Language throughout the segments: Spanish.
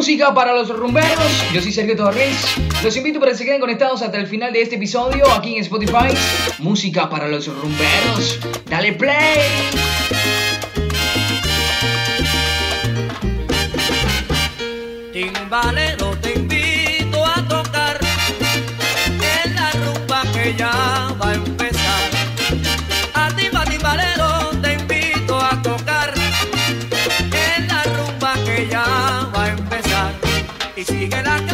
música para los rumberos. Yo soy Sergio Torres. Los invito para que se queden conectados hasta el final de este episodio aquí en Spotify. Música para los rumberos. Dale play. Timbale. que sigue la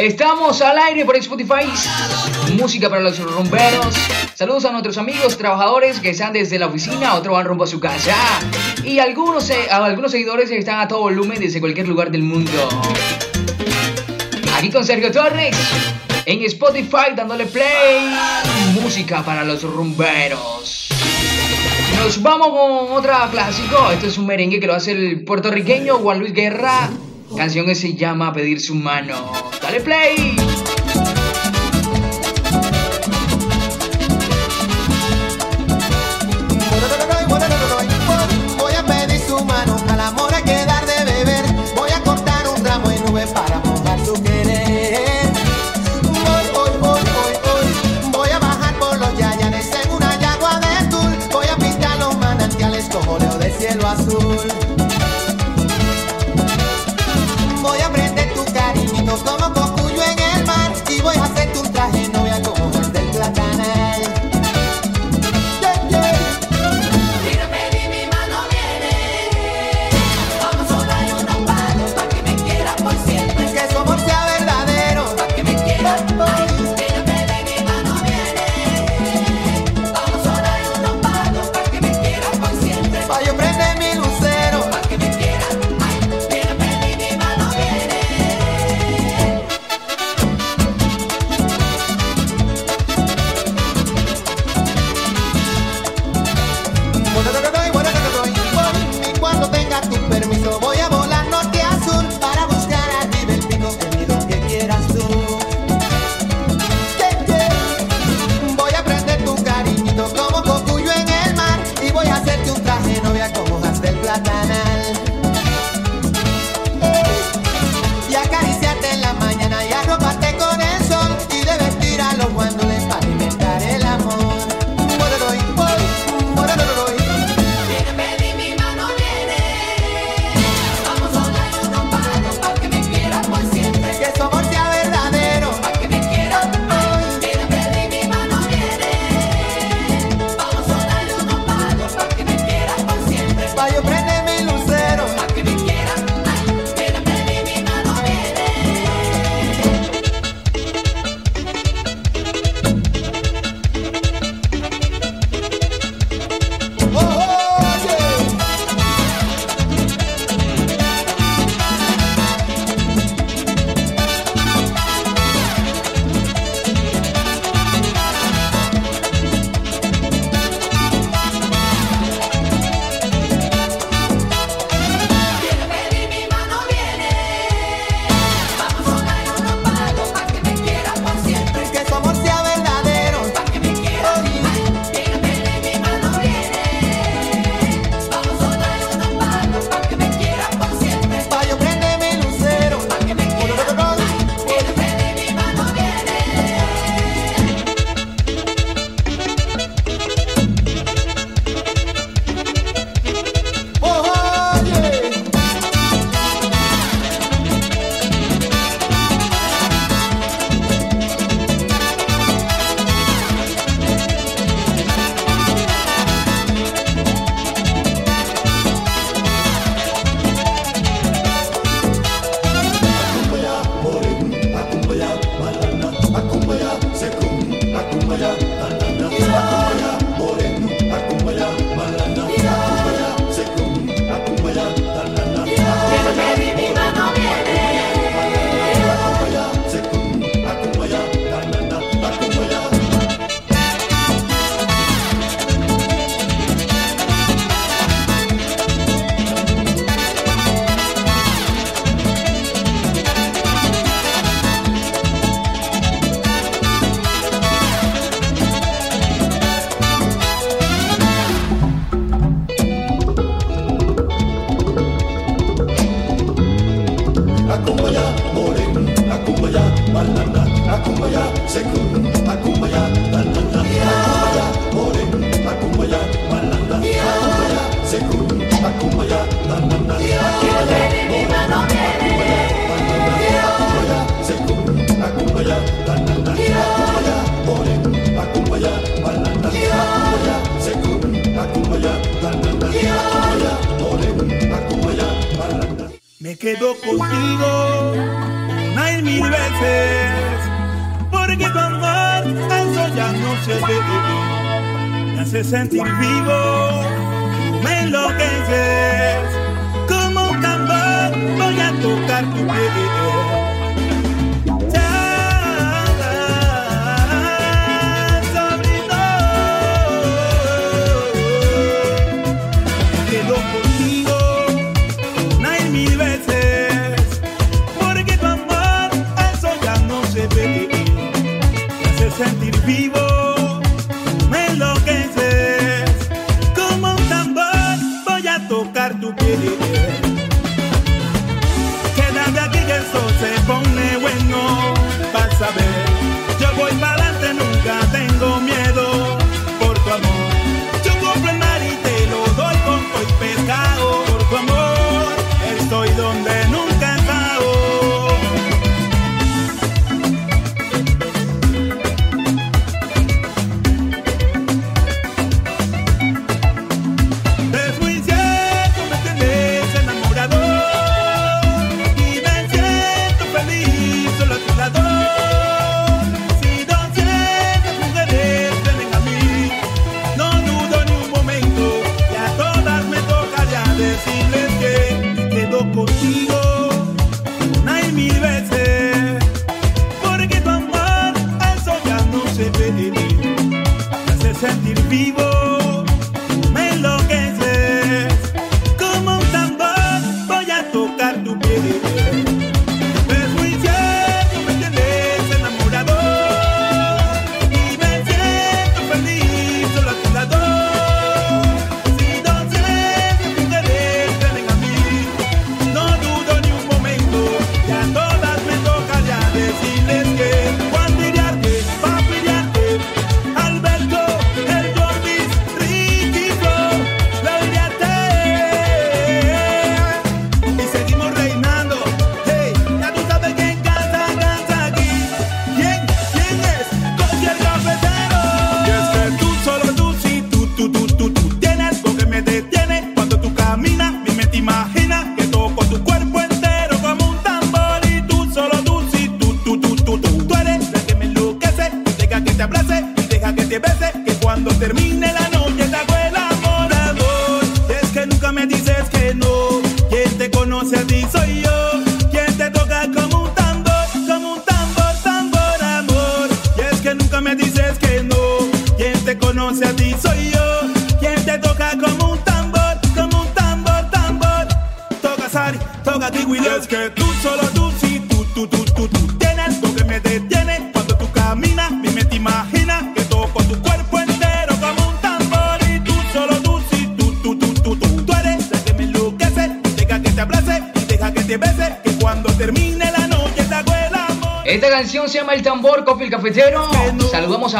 Estamos al aire por Spotify. Música para los rumberos. Saludos a nuestros amigos trabajadores que están desde la oficina, otros van rumbo a su casa. Y algunos, eh, algunos seguidores están a todo volumen desde cualquier lugar del mundo. Aquí con Sergio Torres en Spotify dándole play. Música para los rumberos. Nos vamos con otra clásico. Este es un merengue que lo hace el puertorriqueño Juan Luis Guerra. La canción que se llama Pedir su mano. ¡Dale play!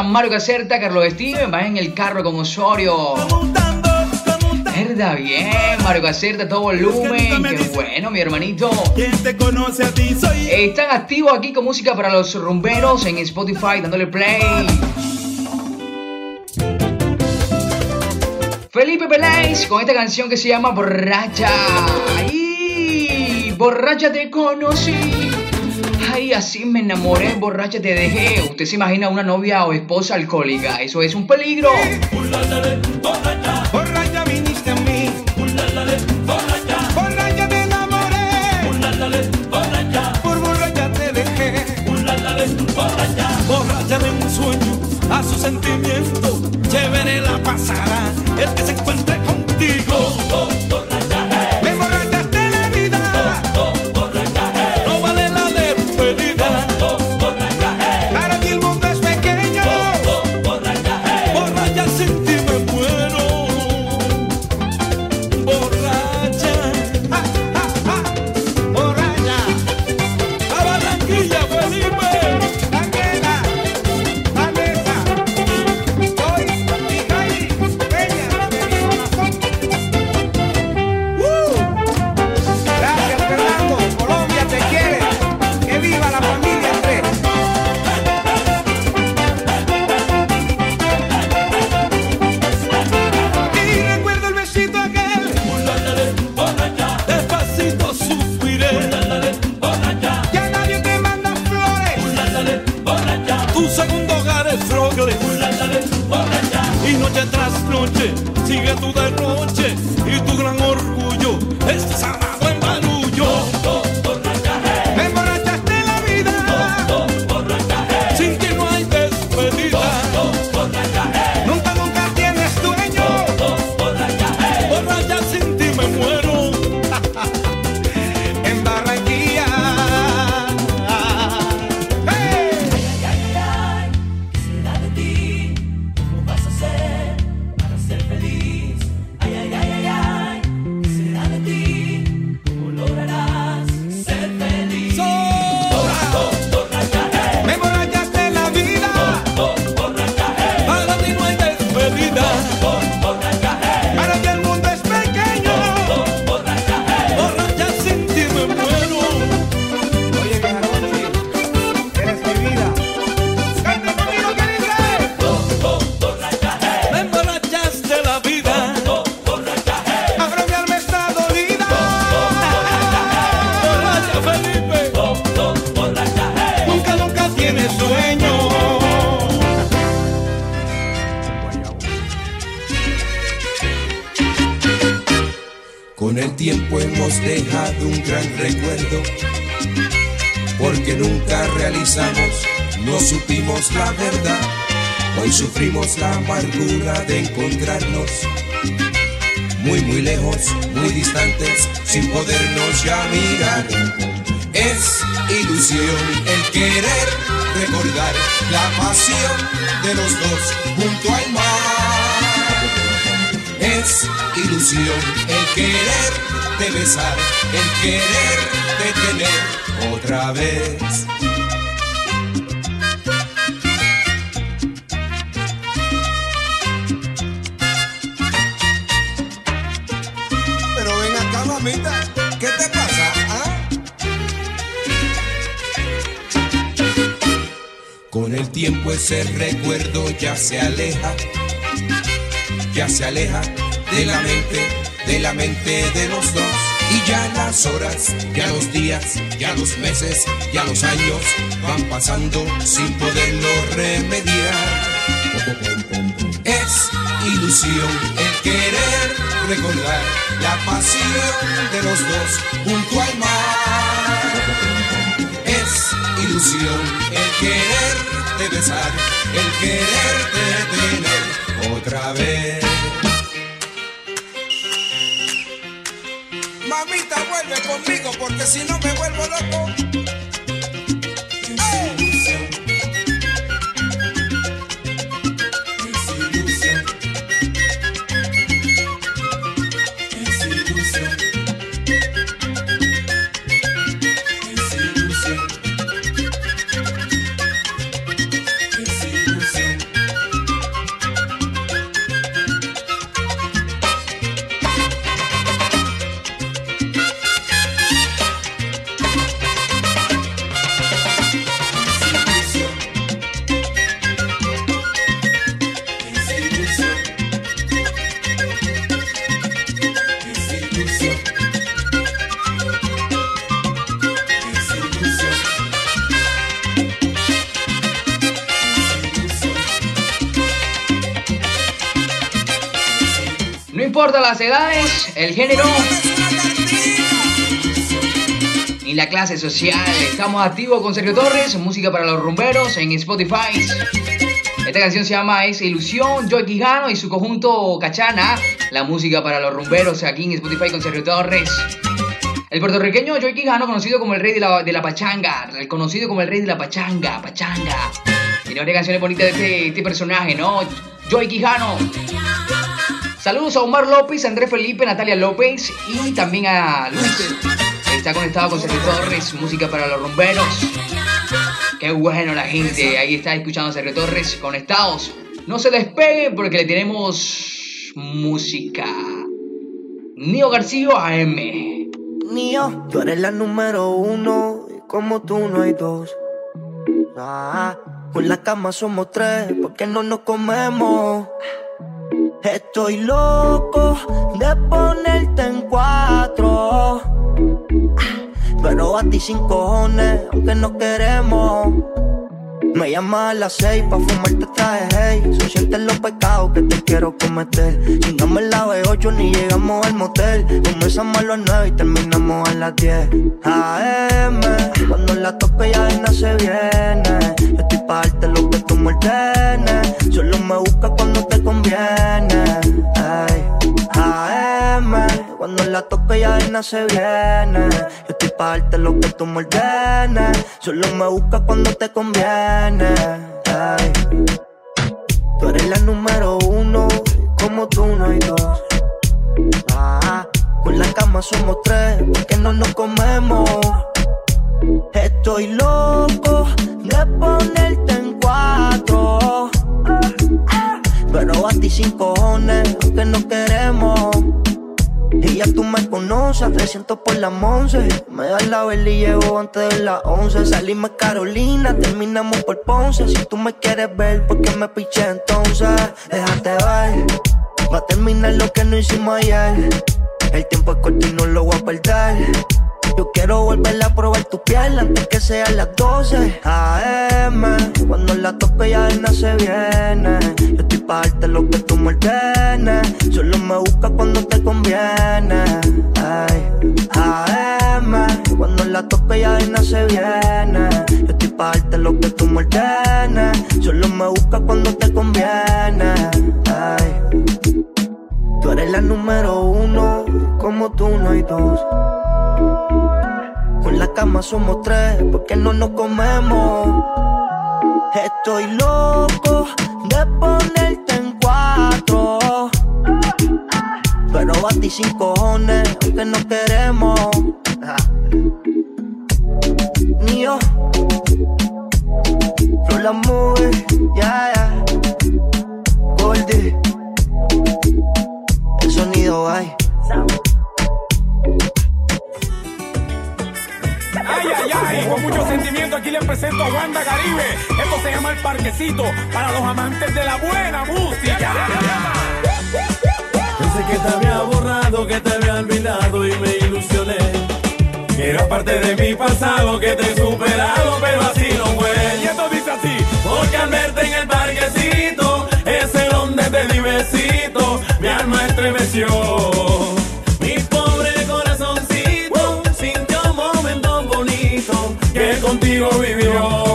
Mario Caserta, Carlos Steven, va en el carro con Osorio. Verdad, bien, Mario Caserta, todo volumen. Qué bueno, mi hermanito. Están activos aquí con música para los rumberos en Spotify, dándole play. Felipe Peláez con esta canción que se llama Borracha. ¡Ay! Borracha te conocí. Así me enamoré, borracha te dejé. Usted se imagina una novia o esposa alcohólica. Eso es un peligro. Su sentimiento. La Sufrimos la amargura de encontrarnos muy, muy lejos, muy distantes, sin podernos ya mirar. Es ilusión el querer recordar la pasión de los dos junto al mar. Es ilusión el querer de besar, el querer de tener otra vez. Tiempo ese recuerdo ya se aleja ya se aleja de la mente, de la mente de los dos. Y ya las horas, ya los días, ya los meses, ya los años van pasando sin poderlo remediar. Es ilusión el querer recordar la pasión de los dos junto al mar. Es ilusión el querer de besar, el querer de tener otra vez. Mamita, vuelve conmigo porque si no me vuelvo loco. Las edades, el género ni la clase social. Estamos activos con Sergio Torres, música para los rumberos en Spotify. Esta canción se llama Es Ilusión, Joy Quijano y su conjunto Cachana. La música para los rumberos aquí en Spotify con Sergio Torres. El puertorriqueño Joy Quijano, conocido como el rey de la, de la pachanga, el conocido como el rey de la pachanga, pachanga. Tiene varias canciones bonitas de este, este personaje, ¿no? Joy Quijano. Saludos a Omar López, Andrés Felipe, Natalia López y también a Luis. Está conectado con Sergio Torres, música para los rumberos. Qué bueno la gente, ahí está escuchando a Sergio Torres, conectados. No se despeguen porque le tenemos música. Nio García AM. Mío, tú eres la número uno y como tú no hay dos. Ah, con la cama somos tres porque no nos comemos. Estoy loco de ponerte en cuatro. Pero a ti sin cojones, aunque no queremos. Me llamas a las seis pa' fumarte traje hey. Se sienten los pecados que te quiero cometer. Chingamos la B8 ni llegamos al motel. Comenzamos a las nueve y terminamos a las 10 AM Cuando la toque ya de se viene. Yo estoy pa' darte lo que tú me Solo me busca cuando te conviene Ay, AM Cuando la toque ya de se viene. Yo estoy pa' darte lo que tú me Solo me busca cuando te conviene. Tú eres la número uno, como tú no hay dos. Ah, con la cama somos tres, porque no nos comemos. Estoy loco de ponerte en cuatro. Pero a ti sin cojones, aunque no queremos. Y ya tú me conoces, a 300 por la 11. Me das la vela y llevo antes de las 11. Salimos Carolina, terminamos por Ponce. Si tú me quieres ver, ¿por qué me piché entonces? Déjate ver, va a terminar lo que no hicimos ayer. El tiempo es corto y no lo voy a perder. Yo quiero volver a probar tu piel antes que sean las 12 AM. Cuando la toque ya. Yo estoy pa' darte lo que tú me Solo me busca cuando te conviene. Ay, AM. Cuando la toque ya de se viene. Yo estoy pa' darte lo que tú me Solo me busca cuando te conviene. Ay. Tú eres la número uno, como tú no hay dos. Con la cama somos tres, porque no nos comemos. Estoy loco de ponerte Pero a ti sin cojones, aunque no queremos. Ni yo. la movie, ya, ya. Goldie. El sonido hay. Ay, ay, ay, con mucho sentimiento aquí les presento a Wanda Caribe. Esto se llama El Parquecito para los amantes de la buena música. Pensé que te había borrado, que te había olvidado y me ilusioné. Que era parte de mi pasado, que te he superado, pero así no fue. Y esto dice así, porque al verte en el parquecito, ese donde te di besito, mi alma estremeció. contigo vivió.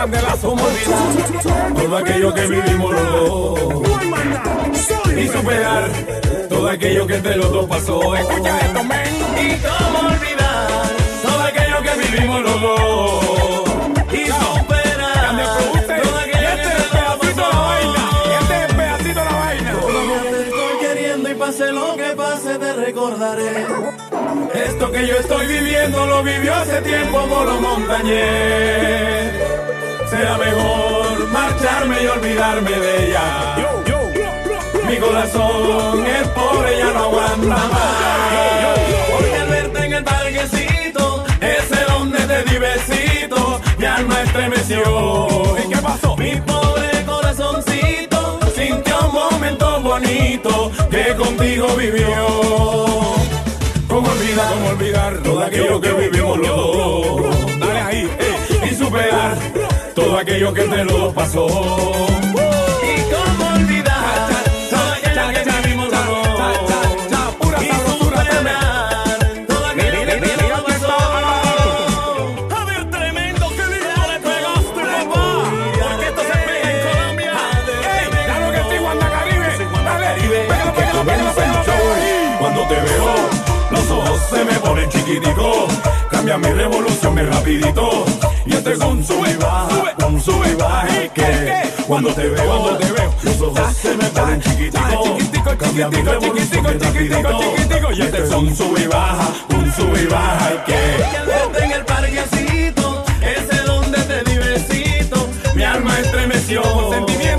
Puro candelazo, olvidar todo aquello que vivimos los dos. Y superar todo aquello que entre los dos pasó. Escucha esto, men. Y cómo olvidar todo aquello que vivimos los dos. Y superar todo aquello este es pedacito la vaina. Este es pedacito la vaina. Todavía te estoy queriendo y pase lo que pase te recordaré. Esto que yo estoy viviendo lo vivió hace tiempo Moro Montañez. Será mejor marcharme y olvidarme de ella. Mi corazón es pobre, ya no aguanta más. Porque al verte en el parquecito, ese donde te di besito, mi alma estremeció. ¿Y qué pasó? Mi pobre corazoncito sintió un momento bonito que contigo vivió. ¿Cómo olvidar, cómo olvidar todo aquello que vivimos los dos? Dale ahí, eh, y superar todo aquello que los dos pasó. Y cómo olvidar todo aquello que vivimos los dos. Pura todo aquello que los dos pasó. Tremendo, lindo le pegaste, papá. Porque esto se pega en Colombia. ¡Ey! Claro que sí, Wanda Caribe. Dale, pégalo, pégalo, pégalo, pégalo. Cuando te veo los ojos se me ponen chiquiticos. Cambia mi revolución, mi rapidito. Y este con sube y baja, con sube y baja. Que cuando te veo, cuando te veo, los ojos se me ponen chiquiticos. Cambia mi revolución, mi rapidito. Y este son sube y baja, un sube y baja. Y que en el parquecito, ese donde te di besito, mi alma estremeció. Sentimiento,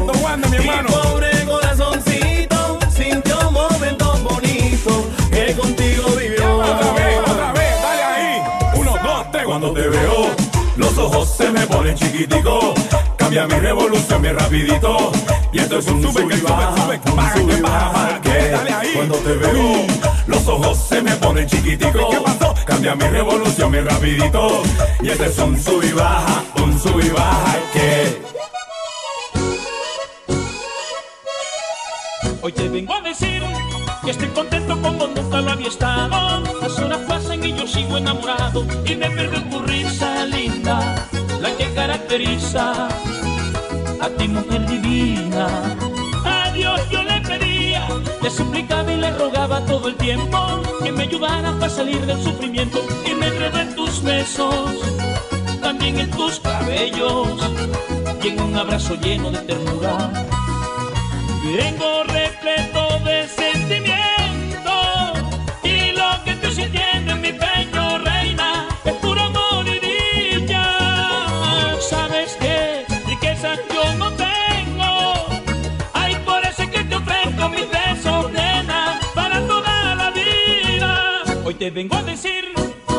ponen chiquiticos. Cambia mi revolución, mi rapidito. Y esto es un sube, y baja, un sube y baja. Que cuando te veo, los ojos se me ponen chiquiticos. ¿Qué pasó? cambia mi revolución, mi rapidito. Y este es un sub y baja, un sub y baja que. Hoy te vengo a decir que estoy contento como nunca lo había estado. Las horas pasan y yo sigo enamorado y me pierdo tu risa la que caracteriza a ti mujer divina. A Dios yo le pedía, le suplicaba y le rogaba todo el tiempo que me ayudara para salir del sufrimiento y me enredo en tus besos, también en tus cabellos y en un abrazo lleno de ternura. Vengo repleto te vengo a decir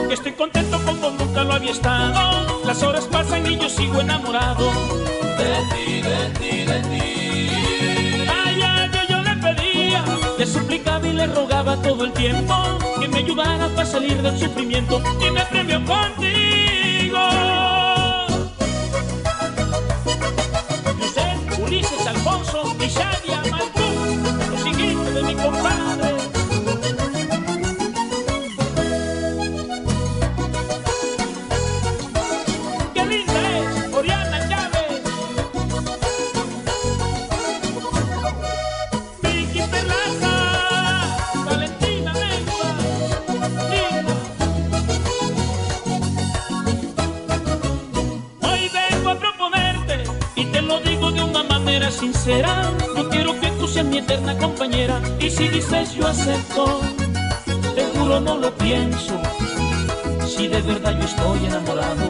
que estoy contento como nunca lo había estado. Las horas pasan y yo sigo enamorado de ti, de ti, de ti. Ay, ay, yo, yo le pedía, le suplicaba y le rogaba todo el tiempo que me ayudara para salir del sufrimiento y me premió contigo. Yusef, Ulises, Alfonso y Shadia Malcú, los de mi compadre. Sincera. Yo quiero que tú seas mi eterna compañera y si dices yo acepto, te juro no lo pienso. Si de verdad yo estoy enamorado,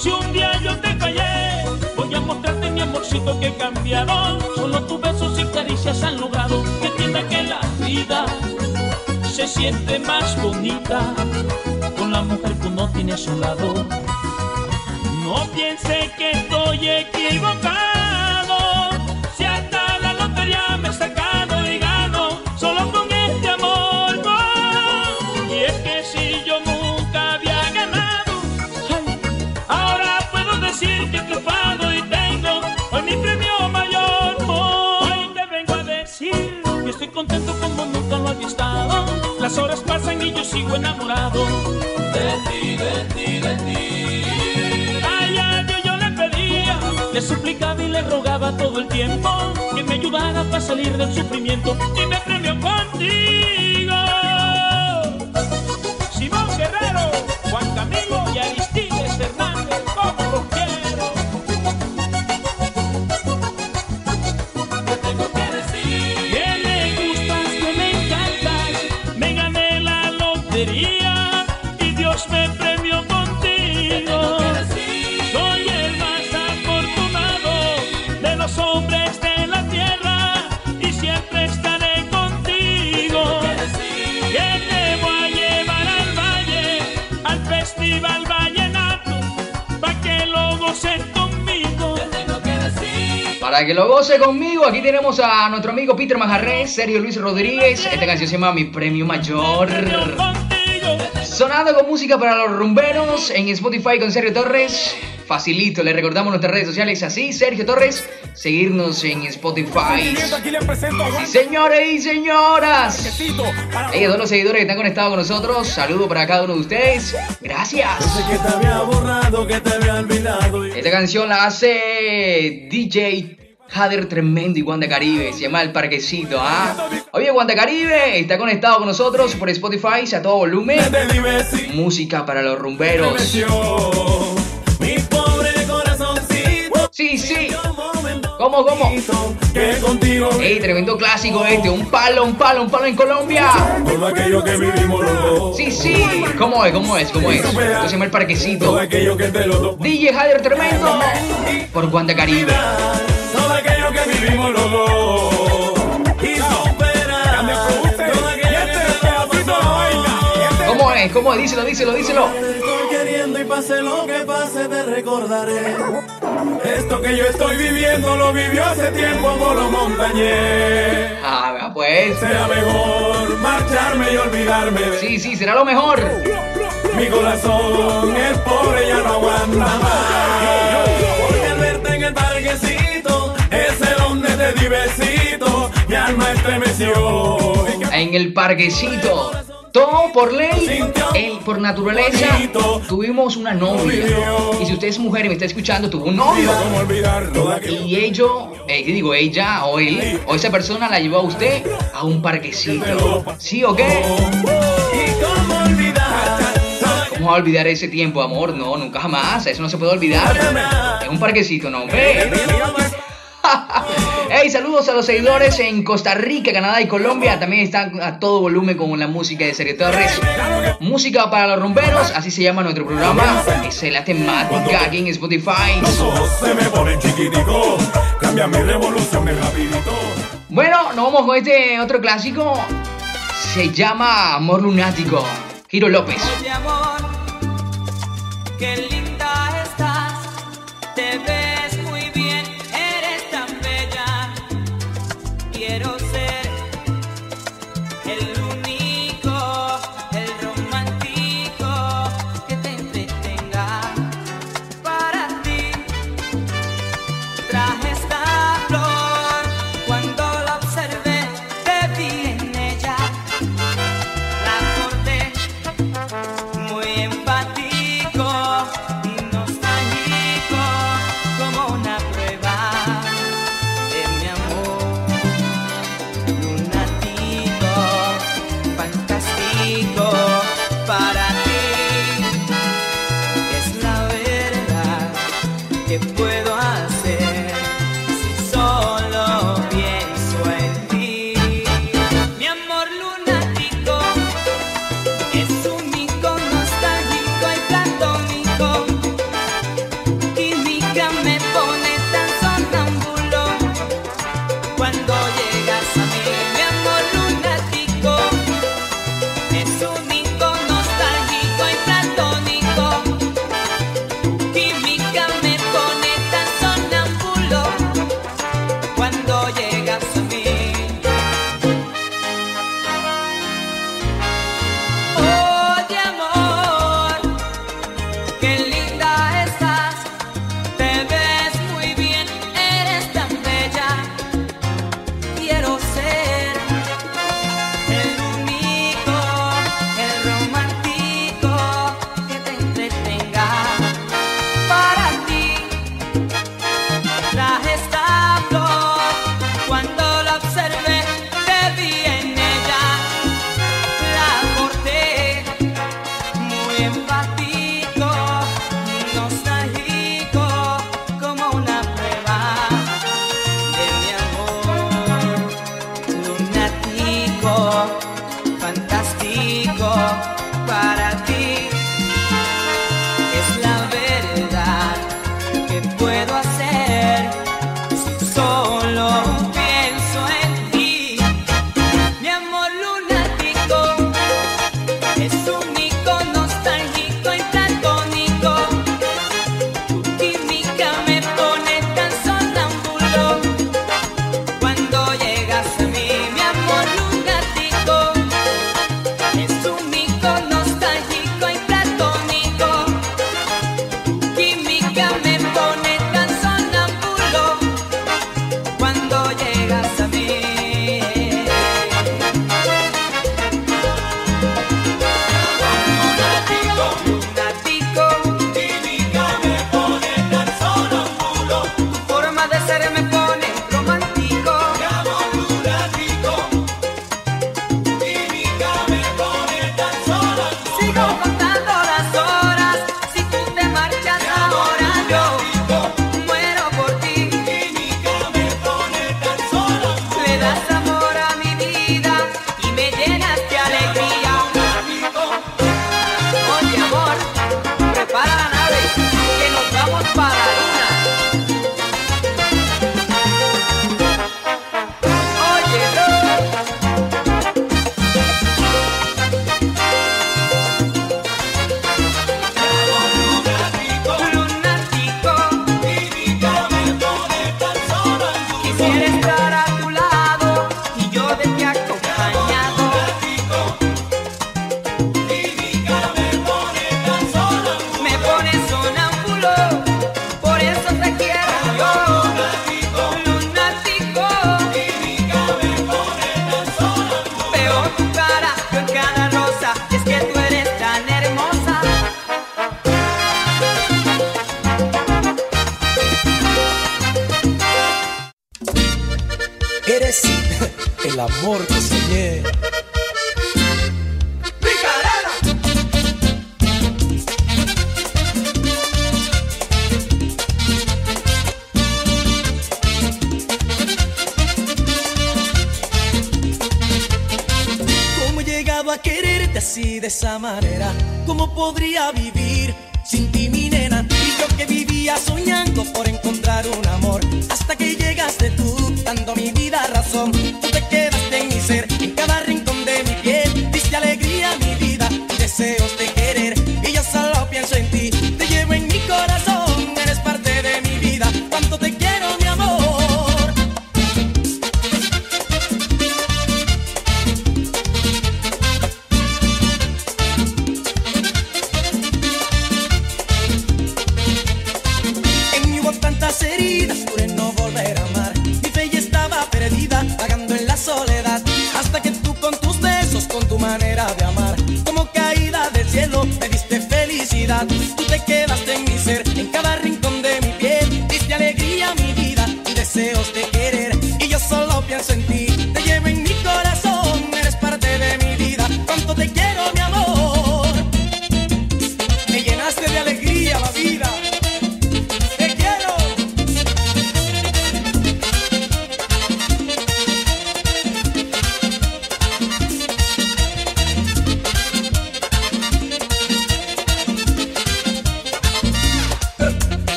si un día yo te fallé, voy a mostrarte mi amorcito que he cambiado. Solo tus besos y caricias han logrado que entienda que la vida se siente más bonita con la mujer que uno tiene a su lado. No piense que estoy equivocado. Las horas pasan y yo sigo enamorado de ti, de ti, de ti. Ay, ay, yo, yo le pedía, le suplicaba y le rogaba todo el tiempo que me ayudara para salir del sufrimiento y me premió contigo. Para que lo goce conmigo, aquí tenemos a nuestro amigo Peter Majarrés, Sergio Luis Rodríguez. Esta canción se llama Mi Premio Mayor. Sonando con música para los rumberos en Spotify con Sergio Torres. Facilito, le recordamos nuestras redes sociales así, Sergio Torres. Seguirnos en Spotify. Señores y señoras. A todos los seguidores que están conectados con nosotros, saludo para cada uno de ustedes. Gracias. Esta canción la hace DJ Jader Tremendo y Wanda Caribe. Se llama El Parquecito, ¿ah? Oye, Wanda Caribe está conectado con nosotros por Spotify a todo volumen. Música para los rumberos. Sí, sí. ¿Cómo, cómo? Que contigo Ey, tremendo clásico este. Un palo, un palo, un palo en Colombia. todo aquello que vivimos los. Sí, sí. ¿Cómo es? ¿Cómo es? ¿Cómo es? Esto se llama El Todo Parquecito. aquello que te lo DJ Jader Tremendo por Wanda Caribe. Todo aquello que vivimos los dos. Todo ¿Cómo es? ¿Cómo es? Díselo, díselo, díselo. Y pase lo que pase te recordaré. Esto que yo estoy viviendo lo vivió hace tiempo Molo Montañés. Ah, pues. Será mejor marcharme y olvidarme de Sí, sí, será lo mejor. Mi corazón es pobre, ya no aguanta más. Porque al verte en el parquecito, ese donde te di besito, mi alma estremeció. En el parquecito. Todo por ley, por naturaleza, tuvimos una novia. Y si usted es mujer y me está escuchando, tuvo un novio. Y ello, eh, ¿qué digo? Ella o él, o esa persona la llevó a usted a un parquecito. ¿Sí o qué? ¿Y cómo va a olvidar ese tiempo, amor? No, nunca jamás. Eso no se puede olvidar. En un parquecito, no, ve. Hey, saludos a los seguidores en Costa Rica, Canadá y Colombia. También están a todo volumen con la música de Sergio Torres. Música para los rumberos, así se llama nuestro programa. Es la temática aquí en Spotify. Los ojos se me ponen chiquiticos, cambia mi revolución de rapidito. Bueno, nos vamos con este otro clásico. Se llama Amor Lunático. Giro López.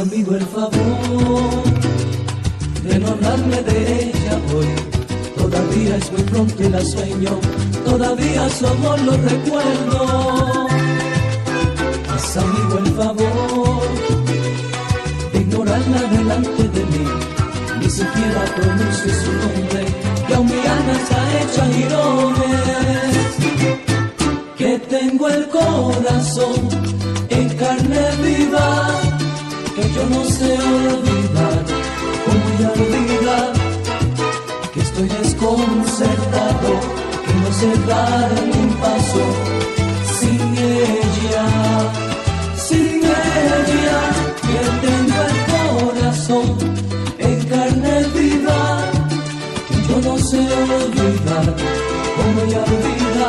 amigo el favor de no hablarme de ella hoy. Todavía es muy pronto y la sueño, todavía su amor lo recuerdo. Haz amigo el favor pronuncie su nombre, que aún mi alma está hecha girones. Que tengo el corazón en carne viva, que yo no sé olvidar, como ya olvidar, que estoy desconcertado, que no sé dar un paso. Ella olvida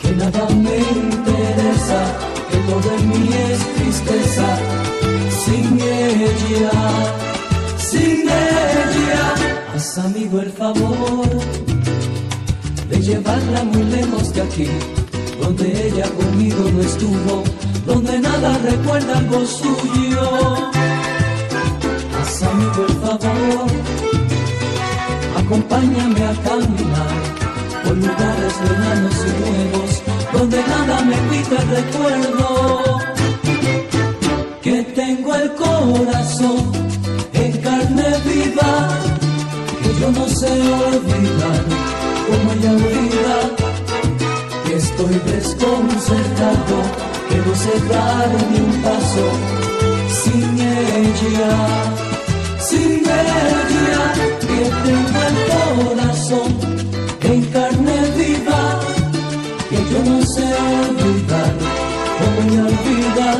que nada me interesa, que todo en mí es tristeza. Sin ella, sin ella, haz amigo el favor de llevarla muy lejos de aquí, donde ella conmigo no estuvo, donde nada recuerda algo suyo. Haz amigo el favor, acompáñame a caminar por lugares lejanos y nuevos, donde nada me quita el recuerdo. Que tengo el corazón en carne viva, que yo no sé olvidar como ella olvida, que estoy desconcertado, que no sé dar ni un paso sin ella, sin ella, que tengo el corazón en carne viva, que yo no sé olvidar, como ella olvida,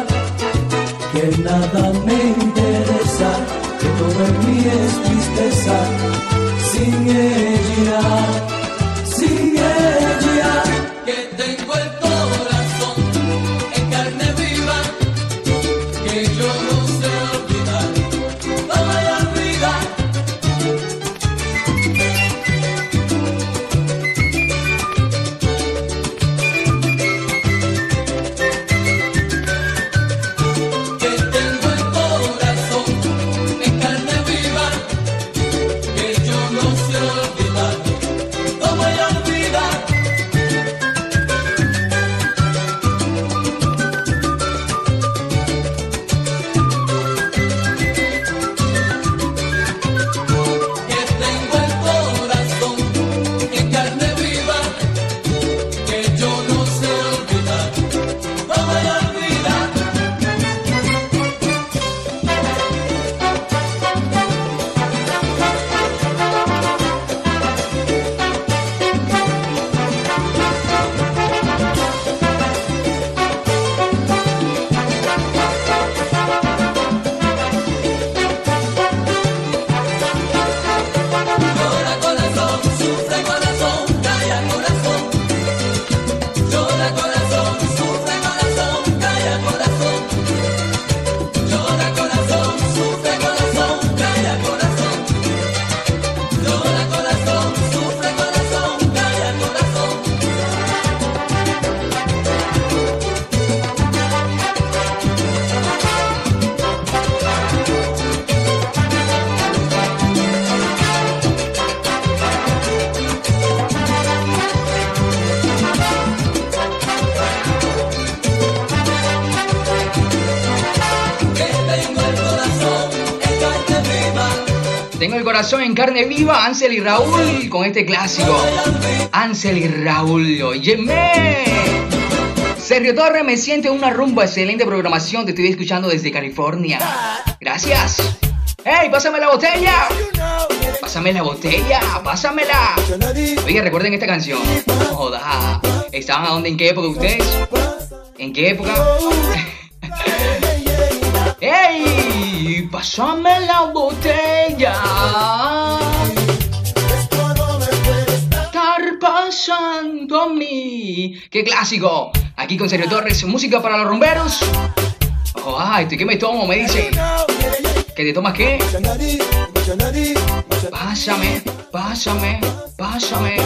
que nada me interesa, que todo en mí es tristeza, sin ella, corazón en carne viva, Ansel y Raúl, con este clásico. Ansel y Raúl, óyeme. Sergio Torre me siente una rumba, excelente programación, te estoy escuchando desde California. Gracias. ¡Ey, pásame la botella! Pásame la botella, pásamela. Oye, recuerden esta canción. Joda. ¿Estaban a dónde? ¿En qué época ustedes? ¿En qué época? ¡Ey! ¡Pásame la botella! Estar pasando a mí. ¡Qué clásico! Aquí con Sergio Torres, música para los rumberos. Oh, ay, ¿tú qué me tomo? Me dice. ¿Que te tomas qué? Pásame, pásame, pásame.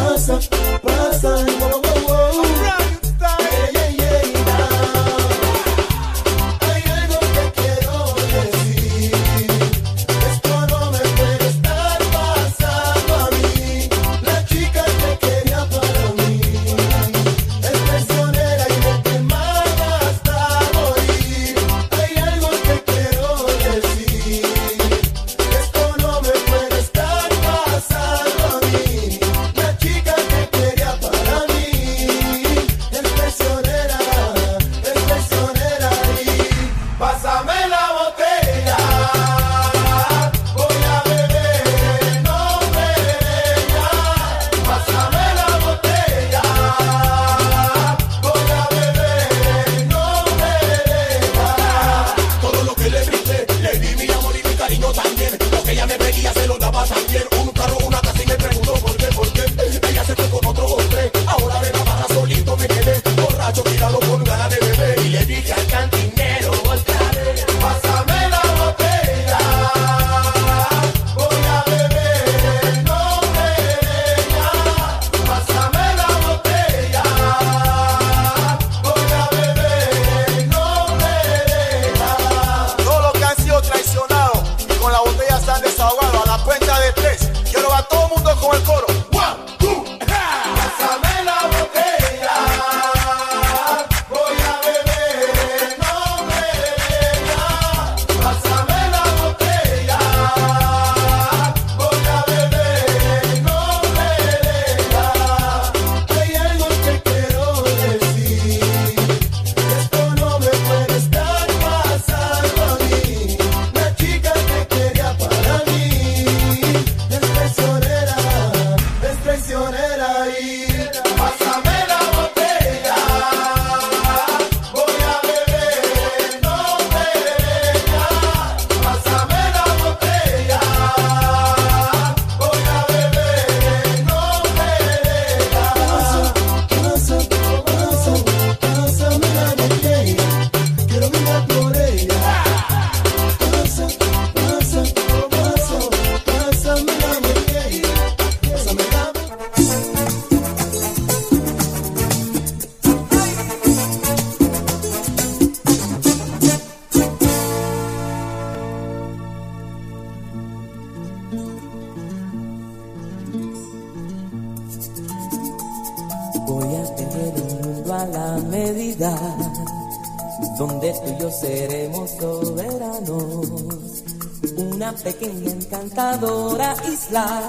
Pequeña encantadora isla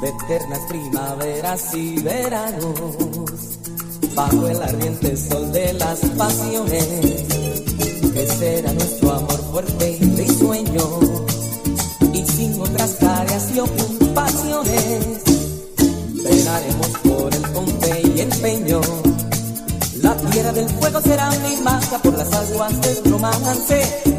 de eternas primaveras y veranos, bajo el ardiente sol de las pasiones, que será nuestro amor fuerte y risueño, y sin otras tareas y ocupaciones, velaremos por el con fe y empeño. La tierra del fuego será mi marca por las aguas del romance,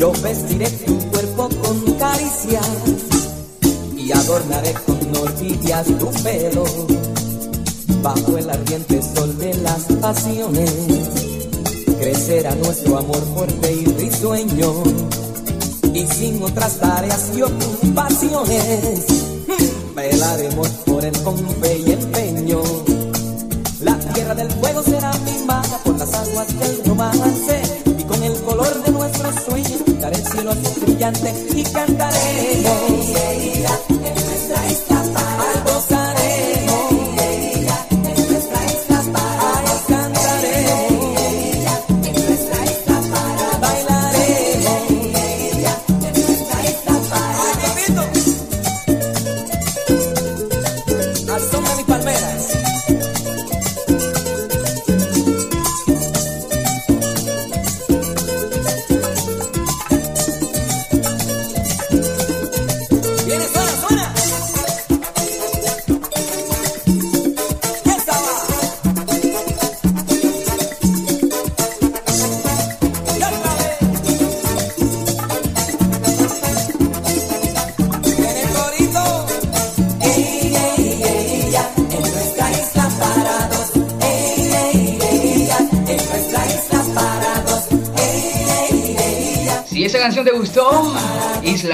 Yo vestiré tu cuerpo con caricias y adornaré con orquídeas tu pelo. Bajo el ardiente sol de las pasiones, crecerá nuestro amor fuerte y risueño. Y sin otras tareas y ocupaciones, velaremos por él con fe y empeño. La tierra del fuego será mi maga por las aguas del romance brillante y cantaremos.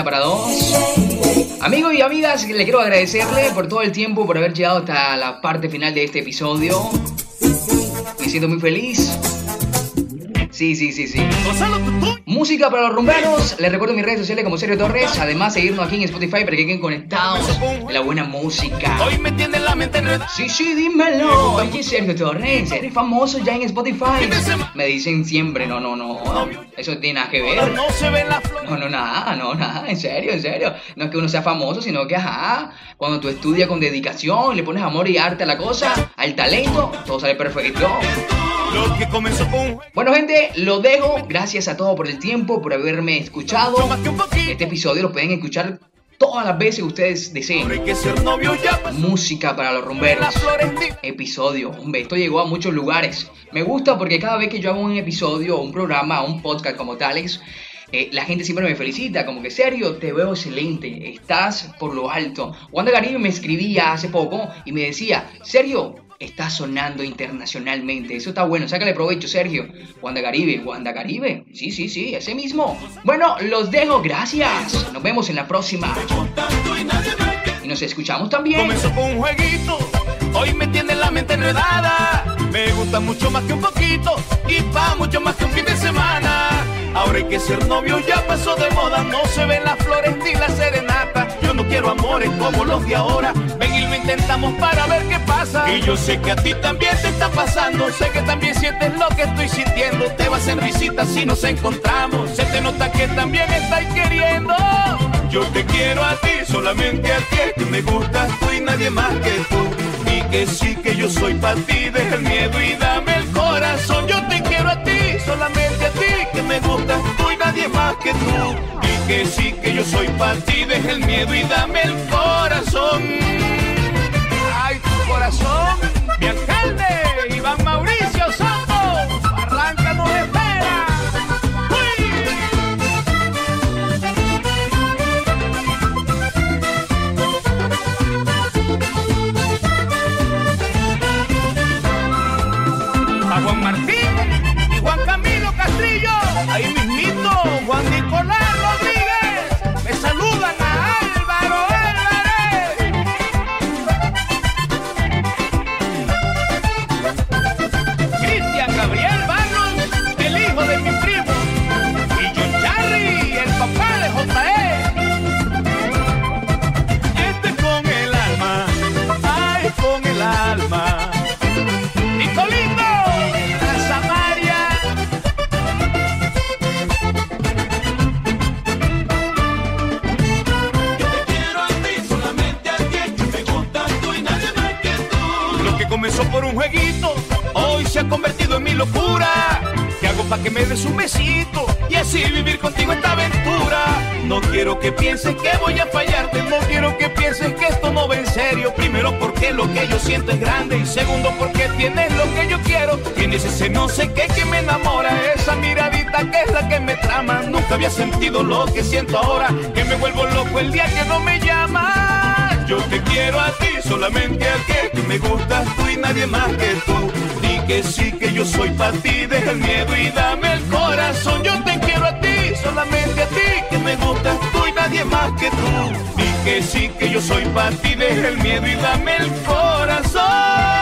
Para dos. Amigos y amigas, le quiero agradecerle por todo el tiempo, por haber llegado hasta la parte final de este episodio. Me siento muy feliz. Sí, sí, sí, sí. Música para los rumberos. Les recuerdo mis redes sociales como Sergio Torres. Además, seguirnos aquí en Spotify para que queden conectados de la buena música. Hoy me tiene la mente. Sí, sí, dímelo. Oye, Sergio Torres, eres famoso ya en Spotify. Me dicen siempre, no, no, no. Eso tiene nada que ver. No, no, nada, no, nada, en serio, en serio. No es que uno sea famoso, sino que, ajá, cuando tú estudias con dedicación, le pones amor y arte a la cosa, al talento, todo sale perfecto. Lo que comenzó con. Bueno, gente, lo dejo. Gracias a todos por el tiempo, por haberme escuchado. Este episodio lo pueden escuchar todas las veces que ustedes deseen. Música para los rumberos. Episodio. Hombre, esto llegó a muchos lugares. Me gusta porque cada vez que yo hago un episodio, un programa, un podcast como tales, eh, la gente siempre me felicita, como que serio, te veo excelente, estás por lo alto. Wanda Caribe me escribía hace poco y me decía, serio, estás sonando internacionalmente, eso está bueno, sácale provecho, Sergio. Wanda Caribe, Wanda Caribe, sí, sí, sí, ese mismo. Bueno, los dejo, gracias. Nos vemos en la próxima. Y nos escuchamos también. Comenzó con un jueguito, hoy me tiene la mente enredada. Me gusta mucho más que un poquito y pa' mucho más que un fin de semana. Ahora hay que ser novio, ya pasó de moda, no se ven las flores ni la serenata. Yo no quiero amores como los de ahora, ven y lo intentamos para ver qué pasa. Y yo sé que a ti también te está pasando, sé que también sientes lo que estoy sintiendo. Te vas en risita si nos encontramos, se te nota que también estás queriendo. Yo te quiero a ti, solamente a ti, que me gustas tú y nadie más que tú. Y que sí que yo soy para ti, deja el miedo y dame más que tú. Y que sí que yo soy para ti, deja el miedo y dame el corazón. Ay, tu corazón, mi alcalde, Iván Mauricio. Locura. ¿Qué hago para que me des un besito y así vivir contigo esta aventura? No quiero que pienses que voy a fallarte, no quiero que pienses que esto no va en serio. Primero porque lo que yo siento es grande y segundo porque tienes lo que yo quiero. Tienes ese no sé qué que me enamora, esa miradita que es la que me trama. Nunca había sentido lo que siento ahora, que me vuelvo loco el día que no me llamas. Yo te quiero a ti, solamente a que me gustas tú y nadie más que tú. Que sí, que yo soy para ti, deja el miedo y dame el corazón. Yo te quiero a ti, solamente a ti, que me gustas tú y nadie más que tú. Di que sí, que yo soy para ti, deja el miedo y dame el corazón.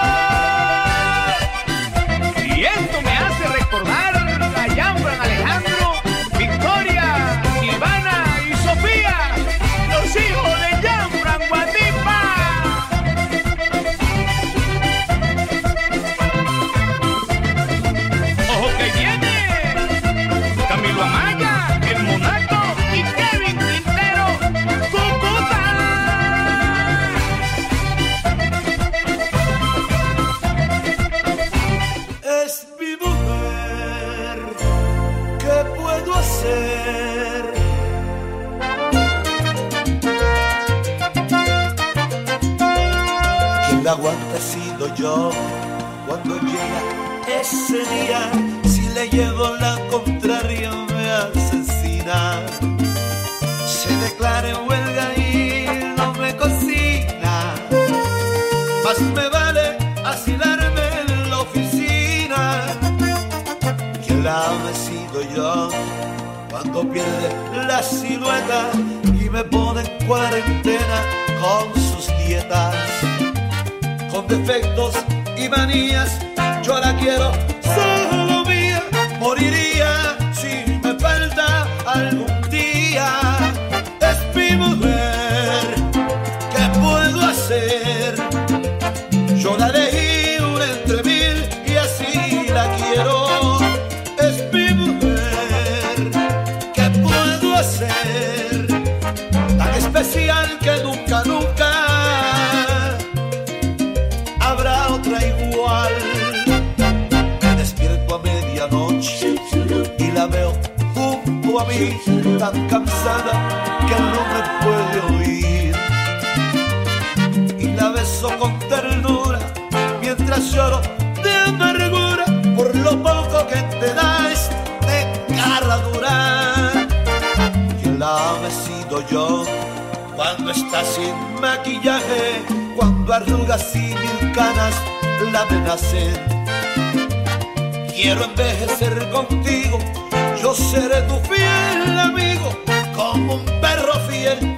Cuando llega ese día. Si le llevo la contraria me asesina. Se declara en huelga y no me cocina. Más me vale asilarme en la oficina. Quien la he yo cuando pierde la silueta y me pone en cuarentena con sus dietas. Defectos y manías, yo la quiero solo mía. Moriría a mí, tan cansada que no me puede oír y la beso con ternura mientras lloro de amargura por lo poco que te das de cara dura. Quien la he sido yo cuando está sin maquillaje, cuando arrugas y mil canas la amenacen. Quiero envejecer contigo, seré tu fiel amigo, como un perro fiel,